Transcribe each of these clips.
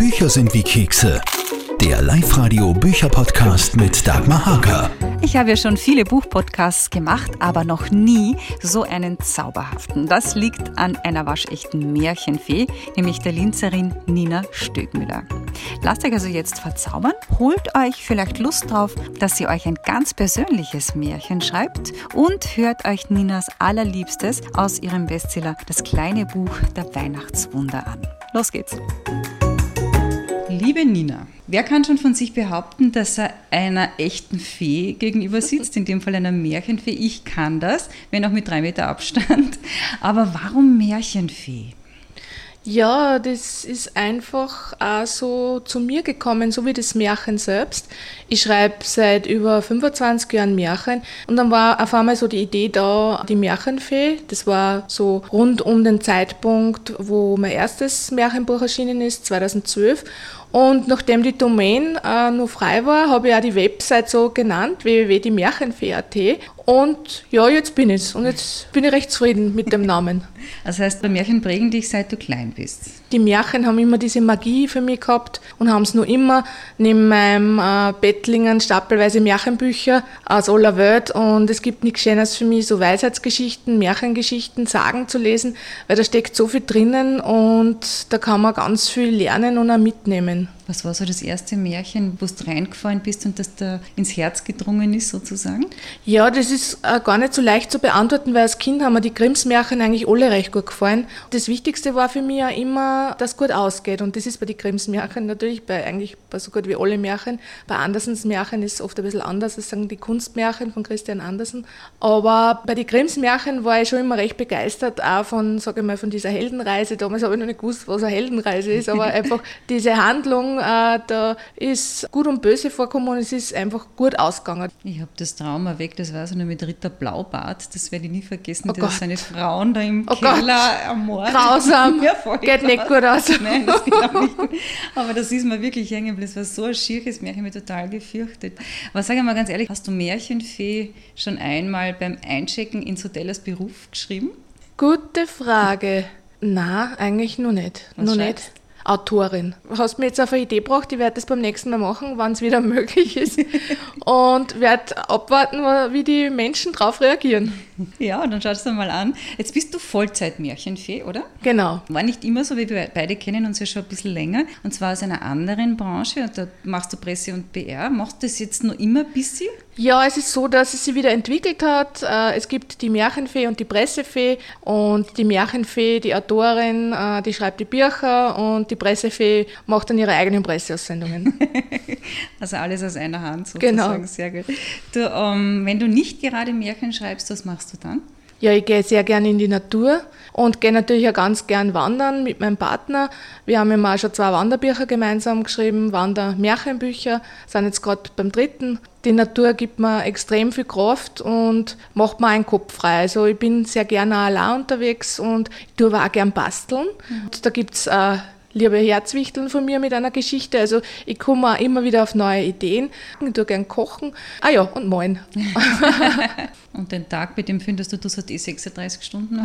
Bücher sind wie Kekse. Der Live-Radio Bücher-Podcast mit Dagmar Hager. Ich habe ja schon viele Buchpodcasts gemacht, aber noch nie so einen zauberhaften. Das liegt an einer waschechten Märchenfee, nämlich der Linzerin Nina Stögmüller. Lasst euch also jetzt verzaubern, holt euch vielleicht Lust drauf, dass sie euch ein ganz persönliches Märchen schreibt und hört euch Ninas allerliebstes aus ihrem Bestseller Das kleine Buch der Weihnachtswunder an. Los geht's! Liebe Nina, wer kann schon von sich behaupten, dass er einer echten Fee gegenüber sitzt, in dem Fall einer Märchenfee? Ich kann das, wenn auch mit drei Meter Abstand. Aber warum Märchenfee? Ja, das ist einfach auch so zu mir gekommen, so wie das Märchen selbst. Ich schreibe seit über 25 Jahren Märchen und dann war auf einmal so die Idee da, die Märchenfee. Das war so rund um den Zeitpunkt, wo mein erstes Märchenbuch erschienen ist, 2012. Und nachdem die Domain äh, nur frei war, habe ich auch die Website so genannt, www.diemärchenfee.at. Und ja, jetzt bin ich Und jetzt bin ich recht zufrieden mit dem Namen. Das heißt, Märchen prägen dich, seit du klein bist. Die Märchen haben immer diese Magie für mich gehabt und haben es nur immer neben meinem äh, Bettlingen stapelweise Märchenbücher aus aller Welt. Und es gibt nichts Schönes für mich, so Weisheitsgeschichten, Märchengeschichten, Sagen zu lesen, weil da steckt so viel drinnen und da kann man ganz viel lernen und auch mitnehmen. Was war so das erste Märchen, wo du reingefallen bist und das da ins Herz gedrungen ist, sozusagen? Ja, das ist äh, gar nicht so leicht zu beantworten, weil als Kind haben mir die Grimms Märchen eigentlich alle recht gut gefallen. Das Wichtigste war für mich ja immer, dass es gut ausgeht. Und das ist bei den Grimms Märchen natürlich, bei eigentlich bei so gut wie alle Märchen. Bei Andersens Märchen ist es oft ein bisschen anders, das sagen die Kunstmärchen von Christian Andersen. Aber bei den Grimms Märchen war ich schon immer recht begeistert, auch von, sage ich mal, von dieser Heldenreise. Damals habe ich noch nicht gewusst, was eine Heldenreise ist, aber einfach diese Handlung, da ist gut und böse vorkommen und es ist einfach gut ausgegangen. Ich habe das Trauma weg, das war so nur mit Ritter Blaubart, das werde ich nie vergessen, oh dass seine Frauen da im oh Keller Gott. ermordet. Grausam, ja, geht nicht gut aus. Nein, das geht auch nicht gut. Aber das ist mir wirklich hängen geblieben, es war so ein schierches Märchen, ich habe total gefürchtet. Aber sag mal ganz ehrlich, hast du Märchenfee schon einmal beim Einchecken ins Hotel als Beruf geschrieben? Gute Frage. Na, eigentlich nur nicht. Was nur nicht. Autorin. Hast mir jetzt auf eine Idee gebracht, ich werde das beim nächsten Mal machen, wann es wieder möglich ist. und werde abwarten, wie die Menschen darauf reagieren. Ja, dann schaust du mal an. Jetzt bist du Vollzeit-Märchenfee, oder? Genau. War nicht immer so, wie wir beide kennen uns ja schon ein bisschen länger. Und zwar aus einer anderen Branche. Und da machst du Presse und PR. Machst du das jetzt noch immer ein bisschen? Ja, es ist so, dass es sich wieder entwickelt hat. Äh, es gibt die Märchenfee und die Pressefee. Und die Märchenfee, die Autorin, äh, die schreibt die Bücher und die Pressefee macht dann ihre eigenen Presseaussendungen. also alles aus einer Hand sozusagen. Genau. Sehr gut. Du, um, ähm, wenn du nicht gerade Märchen schreibst, was machst du dann? Ja, ich gehe sehr gerne in die Natur und gehe natürlich auch ganz gern wandern mit meinem Partner. Wir haben immer auch schon zwei Wanderbücher gemeinsam geschrieben, Wander-Märchenbücher, sind jetzt gerade beim dritten. Die Natur gibt mir extrem viel Kraft und macht mir einen Kopf frei. Also ich bin sehr gerne allein unterwegs und ich tue auch gern basteln. Mhm. Und da gibt es äh, liebe Herzwichteln von mir mit einer Geschichte. Also ich komme auch immer wieder auf neue Ideen. Ich tue gern kochen. Ah ja, und moin. Und den Tag, mit dem findest du, du so die 36 Stunden.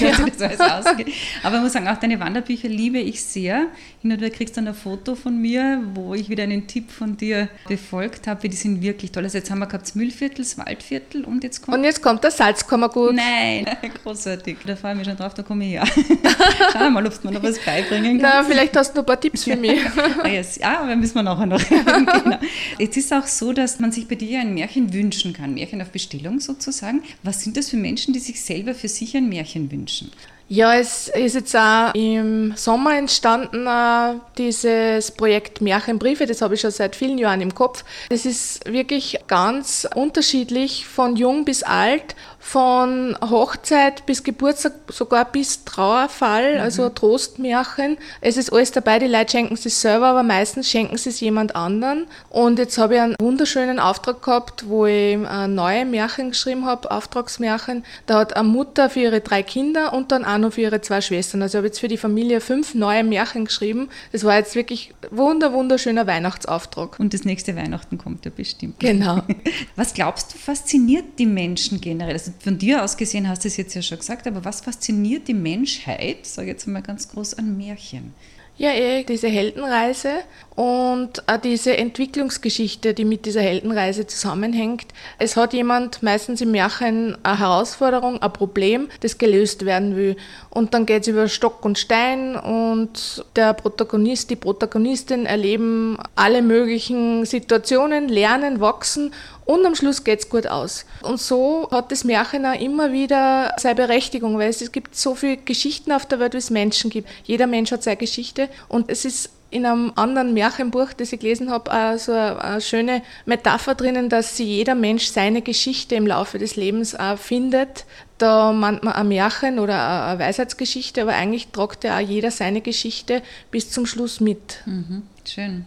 ja. das ausgeht. Aber ich muss sagen, auch deine Wanderbücher liebe ich sehr. Hin und wieder kriegst du dann ein Foto von mir, wo ich wieder einen Tipp von dir befolgt habe. Die sind wirklich toll. Also jetzt haben wir gehabt das Müllviertel, das Waldviertel und jetzt kommt... Und jetzt kommt der Salzkammergut. Nein, großartig. Da freue ich mich schon drauf, da komme ich her. Schau mal, ob du mir noch was beibringen kannst. Na, vielleicht hast du noch ein paar Tipps für mich. ah, yes. Ja, aber müssen wir nachher noch genau. Jetzt ist auch so, dass man sich bei dir ein Märchen wünschen kann. Märchen auf Bestellung sozusagen. Was sind das für Menschen, die sich selber für sich ein Märchen wünschen? Ja, es ist jetzt auch im Sommer entstanden, äh, dieses Projekt Märchenbriefe. Das habe ich schon seit vielen Jahren im Kopf. Das ist wirklich ganz unterschiedlich von jung bis alt von Hochzeit bis Geburtstag, sogar bis Trauerfall, mhm. also Trostmärchen. Es ist alles dabei, die Leute schenken es selber, aber meistens schenken sie es jemand anderen. Und jetzt habe ich einen wunderschönen Auftrag gehabt, wo ich neue Märchen geschrieben habe, Auftragsmärchen. Da hat eine Mutter für ihre drei Kinder und dann auch noch für ihre zwei Schwestern. Also ich habe jetzt für die Familie fünf neue Märchen geschrieben. Das war jetzt wirklich wunder, wunderschöner Weihnachtsauftrag. Und das nächste Weihnachten kommt ja bestimmt. Genau. Was glaubst du, fasziniert die Menschen generell? Also von dir aus gesehen hast du es jetzt ja schon gesagt, aber was fasziniert die Menschheit, sage ich jetzt mal ganz groß, an Märchen? Ja, eh, diese Heldenreise und auch diese Entwicklungsgeschichte, die mit dieser Heldenreise zusammenhängt. Es hat jemand meistens im Märchen eine Herausforderung, ein Problem, das gelöst werden will. Und dann geht es über Stock und Stein und der Protagonist, die Protagonistin erleben alle möglichen Situationen, lernen, wachsen und am Schluss geht es gut aus. Und so hat das Märchen auch immer wieder seine Berechtigung, weil es, gibt so viele Geschichten auf der Welt, wie es Menschen gibt. Jeder Mensch hat seine Geschichte und es ist in einem anderen Märchenbuch, das ich gelesen habe, so eine, eine, schöne Metapher drinnen, dass sie jeder Mensch seine Geschichte im Laufe des Lebens auch findet. Da meint man ein Märchen oder eine Weisheitsgeschichte, aber eigentlich tragt ja auch jeder seine Geschichte bis zum Schluss mit. Mhm, schön.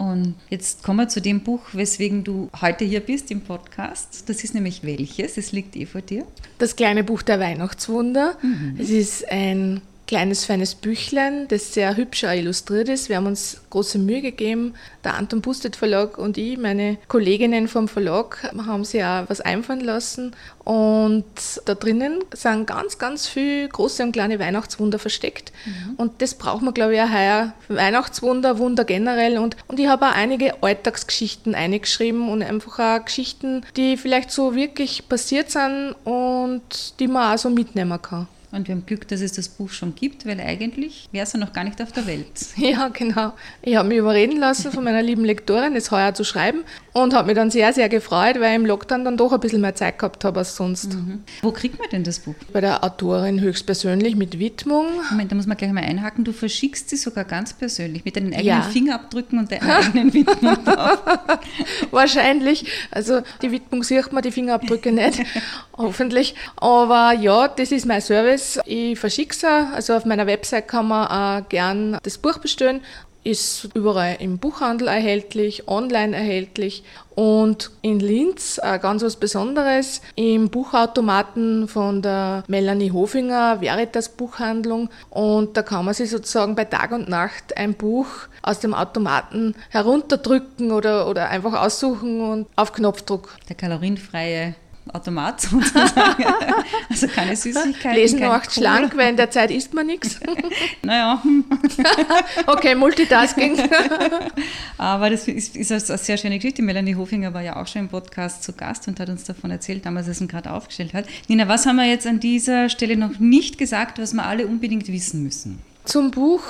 Und jetzt kommen wir zu dem Buch, weswegen du heute hier bist im Podcast. Das ist nämlich welches? Es liegt eh vor dir. Das kleine Buch der Weihnachtswunder. Mhm. Es ist ein kleines, feines Büchlein, das sehr hübsch illustriert ist. Wir haben uns große Mühe gegeben. Der Anton Bustet Verlag und ich, meine Kolleginnen vom Verlag, haben sich auch was einfallen lassen. Und da drinnen sind ganz, ganz viele große und kleine Weihnachtswunder versteckt. Mhm. Und das braucht man, glaube ich, auch heuer. Weihnachtswunder, Wunder generell. Und, und ich habe auch einige Alltagsgeschichten eingeschrieben und einfach auch Geschichten, die vielleicht so wirklich passiert sind und die man auch so mitnehmen kann. Und wir haben Glück, dass es das Buch schon gibt, weil eigentlich wäre es ja noch gar nicht auf der Welt. Ja, genau. Ich habe mich überreden lassen von meiner lieben Lektorin, es heuer zu schreiben und habe mich dann sehr, sehr gefreut, weil ich im Lockdown dann doch ein bisschen mehr Zeit gehabt habe als sonst. Mhm. Wo kriegt man denn das Buch? Bei der Autorin höchstpersönlich mit Widmung. Moment, da muss man gleich mal einhaken. Du verschickst sie sogar ganz persönlich mit deinen eigenen ja. Fingerabdrücken und deiner eigenen Widmung drauf. Wahrscheinlich. Also die Widmung sieht man, die Fingerabdrücke nicht. Hoffentlich. Aber ja, das ist mein Service. Ich verschicke es. Also auf meiner Website kann man auch gern das Buch bestellen ist überall im Buchhandel erhältlich, online erhältlich und in Linz äh, ganz was Besonderes im Buchautomaten von der Melanie Hofinger Veritas Buchhandlung und da kann man sich sozusagen bei Tag und Nacht ein Buch aus dem Automaten herunterdrücken oder, oder einfach aussuchen und auf Knopfdruck. Der kalorienfreie Automat sozusagen. also keine Süßigkeiten. Lesen macht schlank, weil in der Zeit isst man nichts. naja. okay, Multitasking. Aber das ist, ist eine sehr schöne Geschichte. Melanie Hofinger war ja auch schon im Podcast zu Gast und hat uns davon erzählt, damals, als er es gerade aufgestellt hat. Nina, was haben wir jetzt an dieser Stelle noch nicht gesagt, was wir alle unbedingt wissen müssen? Zum Buch.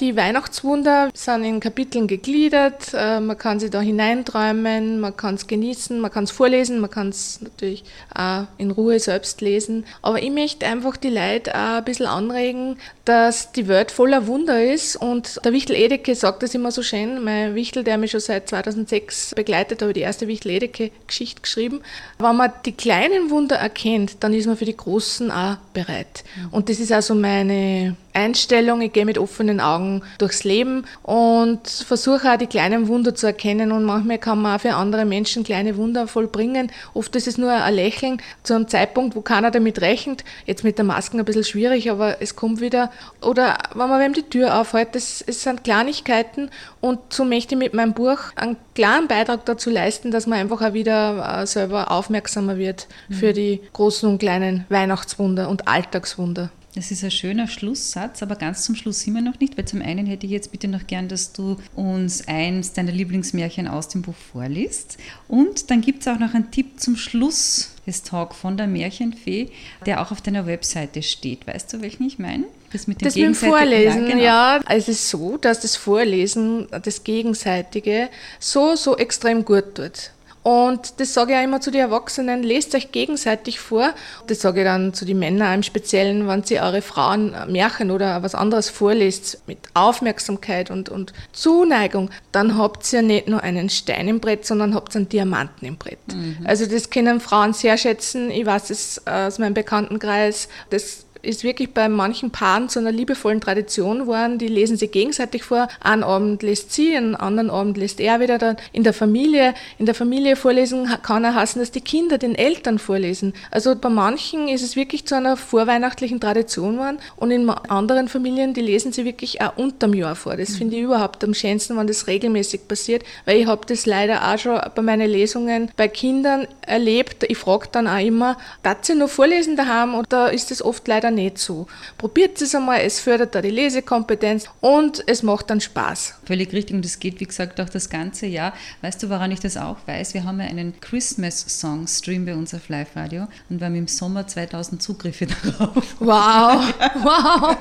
Die Weihnachtswunder sind in Kapiteln gegliedert. Äh, man kann sie da hineinträumen, man kann es genießen, man kann es vorlesen, man kann es natürlich auch in Ruhe selbst lesen. Aber ich möchte einfach die Leute auch ein bisschen anregen, dass die Welt voller Wunder ist. Und der Wichtel Edeke sagt das immer so schön. Mein Wichtel, der mich schon seit 2006 begleitet, habe die erste Wichtel Edeke-Geschichte geschrieben. Wenn man die kleinen Wunder erkennt, dann ist man für die großen auch bereit. Und das ist also meine Einstellung. Ich gehe mit offenen Augen durchs Leben und versuche auch die kleinen Wunder zu erkennen. Und manchmal kann man auch für andere Menschen kleine Wunder vollbringen. Oft ist es nur ein Lächeln zu einem Zeitpunkt, wo keiner damit rechnet. Jetzt mit der Maske ein bisschen schwierig, aber es kommt wieder. Oder wenn man wem die Tür aufhält, das, es sind Kleinigkeiten. Und so möchte ich mit meinem Buch einen klaren Beitrag dazu leisten, dass man einfach auch wieder äh, selber aufmerksamer wird mhm. für die großen und kleinen Weihnachtswunder und Alltagswunder. Das ist ein schöner Schlusssatz, aber ganz zum Schluss sind wir noch nicht, weil zum einen hätte ich jetzt bitte noch gern, dass du uns eins deiner Lieblingsmärchen aus dem Buch vorliest. Und dann gibt es auch noch einen Tipp zum Schluss des Talk von der Märchenfee, der auch auf deiner Webseite steht. Weißt du, welchen ich meine? Das mit dem, das mit dem Vorlesen, ja, genau. ja. Es ist so, dass das Vorlesen, das Gegenseitige, so, so extrem gut tut. Und das sage ich auch immer zu den Erwachsenen, lest euch gegenseitig vor. Das sage ich dann zu den Männern im Speziellen, wenn sie eure Frauen Märchen oder was anderes vorlest, mit Aufmerksamkeit und, und Zuneigung, dann habt ihr nicht nur einen Stein im Brett, sondern habt einen Diamanten im Brett. Mhm. Also das können Frauen sehr schätzen. Ich weiß es aus meinem Bekanntenkreis. Das ist wirklich bei manchen Paaren zu einer liebevollen Tradition geworden. Die lesen sich gegenseitig vor. Einen Abend lässt sie, einen anderen Abend lässt er wieder dann in der Familie. In der Familie vorlesen kann er hassen, dass die Kinder den Eltern vorlesen. Also bei manchen ist es wirklich zu einer vorweihnachtlichen Tradition geworden und in anderen Familien, die lesen sie wirklich auch unterm Jahr vor. Das finde ich überhaupt am schönsten, wenn das regelmäßig passiert, weil ich habe das leider auch schon bei meinen Lesungen bei Kindern erlebt. Ich frage dann auch immer, darf sie nur vorlesen daheim? Und da ist es oft leider da nicht so. Probiert es einmal, es fördert da die Lesekompetenz und es macht dann Spaß. Völlig richtig und es geht, wie gesagt, auch das ganze Jahr. Weißt du, woran ich das auch weiß? Wir haben ja einen Christmas-Song-Stream bei uns auf Live-Radio und wir haben im Sommer 2000 Zugriffe darauf. Wow, wow.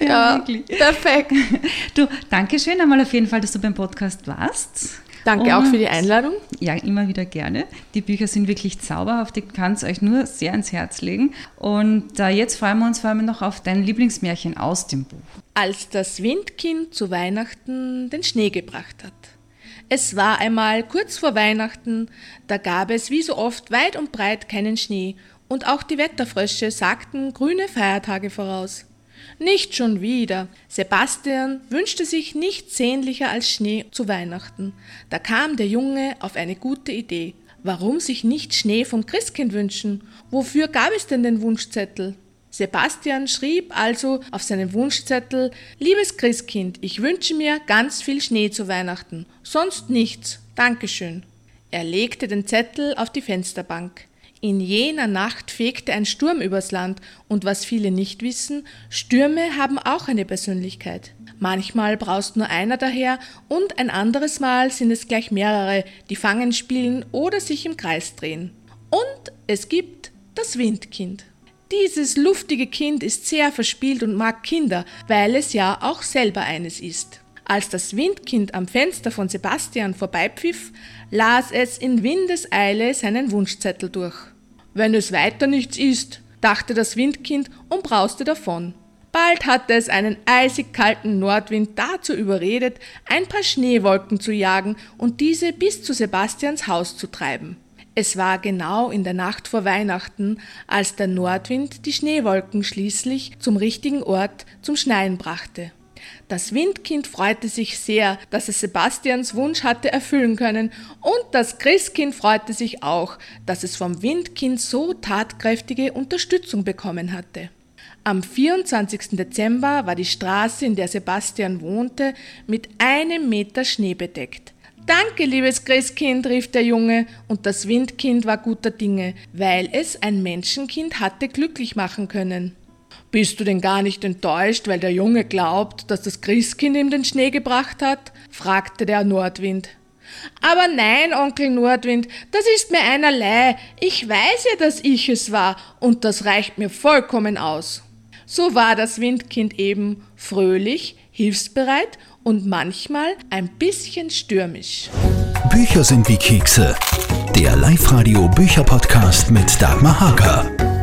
Ja, ja perfekt. Du, danke schön einmal auf jeden Fall, dass du beim Podcast warst. Danke und, auch für die Einladung. Ja, immer wieder gerne. Die Bücher sind wirklich zauberhaft. Ich kann es euch nur sehr ans Herz legen. Und äh, jetzt freuen wir uns vor allem noch auf dein Lieblingsmärchen aus dem Buch. Als das Windkind zu Weihnachten den Schnee gebracht hat. Es war einmal kurz vor Weihnachten, da gab es wie so oft weit und breit keinen Schnee, und auch die Wetterfrösche sagten grüne Feiertage voraus. Nicht schon wieder. Sebastian wünschte sich nichts sehnlicher als Schnee zu Weihnachten. Da kam der Junge auf eine gute Idee. Warum sich nicht Schnee vom Christkind wünschen? Wofür gab es denn den Wunschzettel? Sebastian schrieb also auf seinen Wunschzettel Liebes Christkind, ich wünsche mir ganz viel Schnee zu Weihnachten. Sonst nichts. Dankeschön. Er legte den Zettel auf die Fensterbank. In jener Nacht fegte ein Sturm übers Land, und was viele nicht wissen, Stürme haben auch eine Persönlichkeit. Manchmal braust nur einer daher und ein anderes Mal sind es gleich mehrere, die fangen spielen oder sich im Kreis drehen. Und es gibt das Windkind. Dieses luftige Kind ist sehr verspielt und mag Kinder, weil es ja auch selber eines ist. Als das Windkind am Fenster von Sebastian vorbeipfiff, las es in Windeseile seinen Wunschzettel durch. Wenn es weiter nichts ist, dachte das Windkind und brauste davon. Bald hatte es einen eisig kalten Nordwind dazu überredet, ein paar Schneewolken zu jagen und diese bis zu Sebastians Haus zu treiben. Es war genau in der Nacht vor Weihnachten, als der Nordwind die Schneewolken schließlich zum richtigen Ort zum Schneien brachte. Das Windkind freute sich sehr, dass es Sebastians Wunsch hatte erfüllen können, und das Christkind freute sich auch, dass es vom Windkind so tatkräftige Unterstützung bekommen hatte. Am 24. Dezember war die Straße, in der Sebastian wohnte, mit einem Meter Schnee bedeckt. Danke, liebes Christkind, rief der Junge, und das Windkind war guter Dinge, weil es ein Menschenkind hatte glücklich machen können. Bist du denn gar nicht enttäuscht, weil der Junge glaubt, dass das Christkind ihm den Schnee gebracht hat? fragte der Nordwind. Aber nein, Onkel Nordwind, das ist mir einerlei. Ich weiß ja, dass ich es war, und das reicht mir vollkommen aus. So war das Windkind eben fröhlich, hilfsbereit und manchmal ein bisschen stürmisch. Bücher sind wie Kekse. Der Live-Radio Bücherpodcast mit Dagmar Hager.